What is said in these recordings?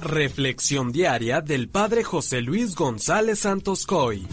Reflexión diaria del Padre José Luis González Santos Coy.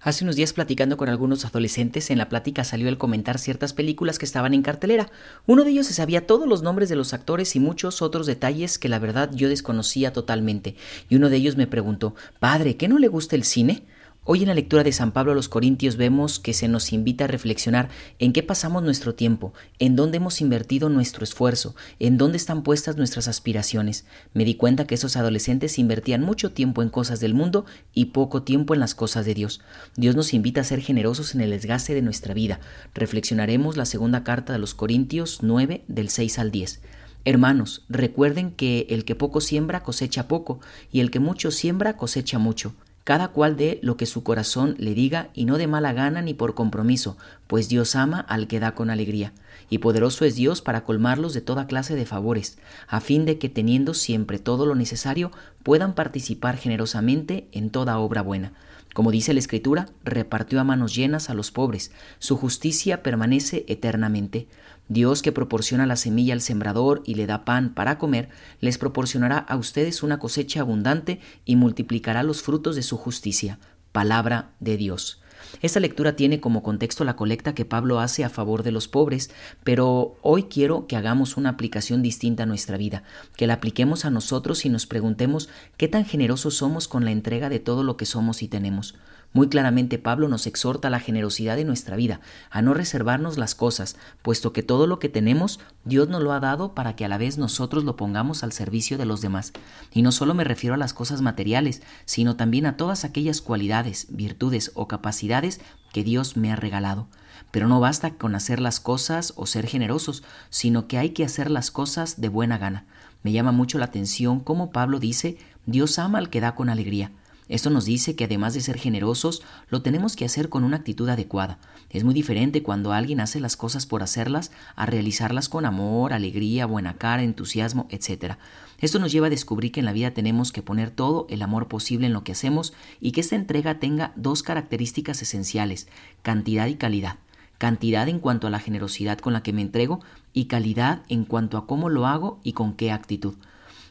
Hace unos días platicando con algunos adolescentes, en la plática salió el comentar ciertas películas que estaban en cartelera. Uno de ellos se sabía todos los nombres de los actores y muchos otros detalles que la verdad yo desconocía totalmente. Y uno de ellos me preguntó, Padre, ¿qué no le gusta el cine? Hoy en la lectura de San Pablo a los Corintios vemos que se nos invita a reflexionar en qué pasamos nuestro tiempo, en dónde hemos invertido nuestro esfuerzo, en dónde están puestas nuestras aspiraciones. Me di cuenta que esos adolescentes invertían mucho tiempo en cosas del mundo y poco tiempo en las cosas de Dios. Dios nos invita a ser generosos en el desgaste de nuestra vida. Reflexionaremos la segunda carta de los Corintios 9 del 6 al 10. Hermanos, recuerden que el que poco siembra cosecha poco, y el que mucho siembra cosecha mucho cada cual dé lo que su corazón le diga y no de mala gana ni por compromiso, pues Dios ama al que da con alegría, y poderoso es Dios para colmarlos de toda clase de favores, a fin de que teniendo siempre todo lo necesario puedan participar generosamente en toda obra buena. Como dice la Escritura, repartió a manos llenas a los pobres, su justicia permanece eternamente. Dios que proporciona la semilla al sembrador y le da pan para comer, les proporcionará a ustedes una cosecha abundante y multiplicará los frutos de su justicia. Palabra de Dios. Esta lectura tiene como contexto la colecta que Pablo hace a favor de los pobres, pero hoy quiero que hagamos una aplicación distinta a nuestra vida, que la apliquemos a nosotros y nos preguntemos qué tan generosos somos con la entrega de todo lo que somos y tenemos. Muy claramente Pablo nos exhorta a la generosidad de nuestra vida, a no reservarnos las cosas, puesto que todo lo que tenemos Dios nos lo ha dado para que a la vez nosotros lo pongamos al servicio de los demás. Y no solo me refiero a las cosas materiales, sino también a todas aquellas cualidades, virtudes o capacidades que Dios me ha regalado. Pero no basta con hacer las cosas o ser generosos, sino que hay que hacer las cosas de buena gana. Me llama mucho la atención cómo Pablo dice, Dios ama al que da con alegría. Esto nos dice que además de ser generosos, lo tenemos que hacer con una actitud adecuada. Es muy diferente cuando alguien hace las cosas por hacerlas a realizarlas con amor, alegría, buena cara, entusiasmo, etc. Esto nos lleva a descubrir que en la vida tenemos que poner todo el amor posible en lo que hacemos y que esta entrega tenga dos características esenciales, cantidad y calidad. Cantidad en cuanto a la generosidad con la que me entrego y calidad en cuanto a cómo lo hago y con qué actitud.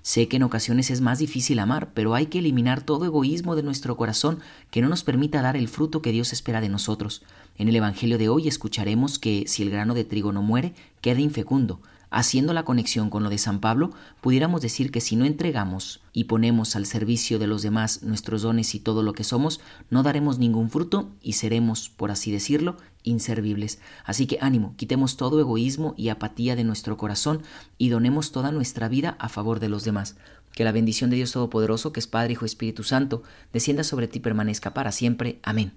Sé que en ocasiones es más difícil amar, pero hay que eliminar todo egoísmo de nuestro corazón que no nos permita dar el fruto que Dios espera de nosotros. En el Evangelio de hoy escucharemos que si el grano de trigo no muere, queda infecundo. Haciendo la conexión con lo de San Pablo, pudiéramos decir que si no entregamos y ponemos al servicio de los demás nuestros dones y todo lo que somos, no daremos ningún fruto y seremos, por así decirlo, inservibles. Así que ánimo, quitemos todo egoísmo y apatía de nuestro corazón y donemos toda nuestra vida a favor de los demás. Que la bendición de Dios Todopoderoso, que es Padre, Hijo y Espíritu Santo, descienda sobre ti y permanezca para siempre. Amén.